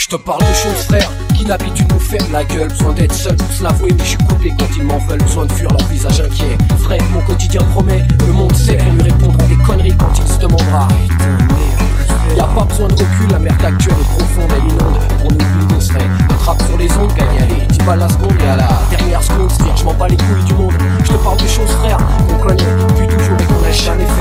Je te parle de choses frère qui n'habituent nous faire la gueule. Besoin d'être seul pour se l'avouer mais je suis coupé quand ils m'en veulent. Besoin de fuir leur visage inquiet. Vrai mon quotidien promet Le monde sait pour lui répondre à des conneries quand il se demandera. Y'a pas besoin de recul, la merde actuelle est profonde, elle inonde. Pour nous on serait notre rap sur les ondes, gagner allez 10 balles la seconde et à la dernière seconde je m'en bats les couilles du monde. Je te parle de choses frère qu'on connaît depuis toujours et qu'on n'a jamais fait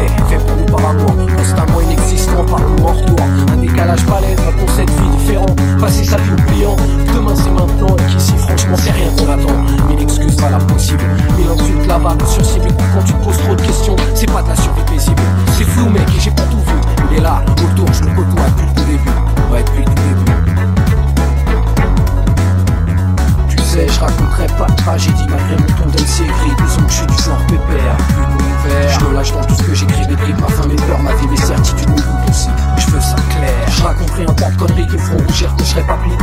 demain c'est maintenant Et qu'ici franchement c'est rien qu'on attend. Mille excuses valables possibles, mille insultes lavables sur cible. Quand tu te poses trop de questions, c'est pas de la survie paisible. C'est flou mec et j'ai pas tout vu. Il est là, autour, je le côtoie depuis le début? Ouais depuis le début. Tu sais, je raconterai pas de tragédie malgré mon ton d'MC écrit. Disons que je suis du genre pépère, plus ouvert Je me lâche dans tout ce que j'écris, mes bribes, ma faim, mes peurs, ma vie, mes certitudes, mes doutes aussi. Je veux ça clair, je raconterai un tas de conneries qui me feront rougir Que je serai pas plié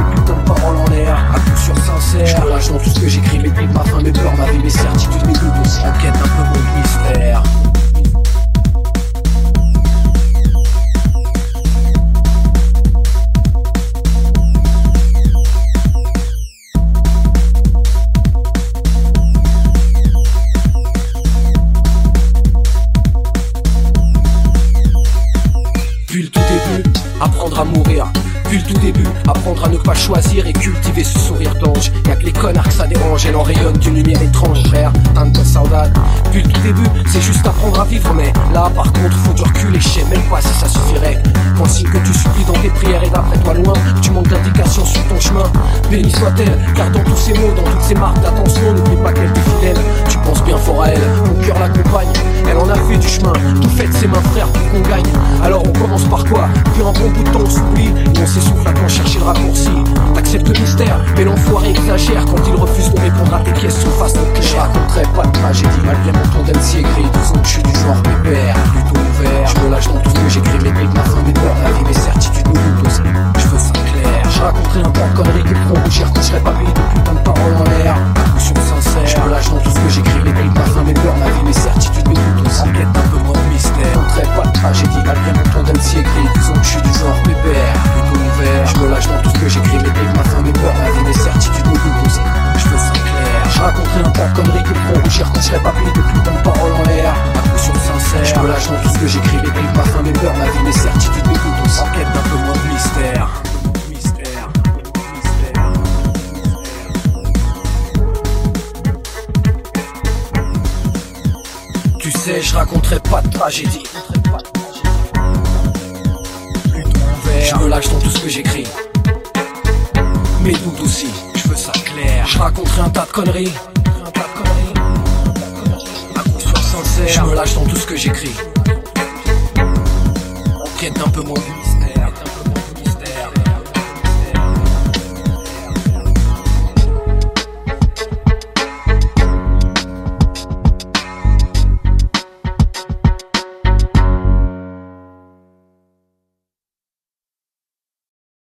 mes ma faim, mes peurs, ma vie, mes certitudes, mes doutes aussi En quête un peu mon mystère Puis le tout début, apprendre à mourir. Puis le tout début, apprendre à ne pas choisir et cultiver ce sourire d'ange. Y'a que les connards que ça dérange, elle en rayonne d'une lumière étrange, frère. Tante saudade. Puis le tout début, c'est juste apprendre à vivre, mais là par contre, faut du recul et je sais même pas si ça suffirait. Quand signe que tu supplies dans tes prières et d'après toi loin, tu manques d'indications sur ton chemin. Béni soit-elle, car dans tous ces mots, dans toutes ces marques d'attention, n'oublie pas qu'elle t'est fidèle. À quand chercher le raccourci. T'acceptes le mystère, mais l'enfoiré exagère quand il refuse de répondre de paroles en l'air. Attention sincère. Je me lâche dans tout ce que j'écris, mes briques, ma faim, mes peurs, ma vie, mes certitudes, mes doutes aussi. En quête d'un peu moins de mystère. Tu sais, je raconterai pas de tragédie. Je me lâche dans tout ce que j'écris. Mes doutes aussi, je veux ça clair. Je raconterai. Un tas de conneries. Je me lâche dans tout ce que j'écris. Quête d'un peu moins de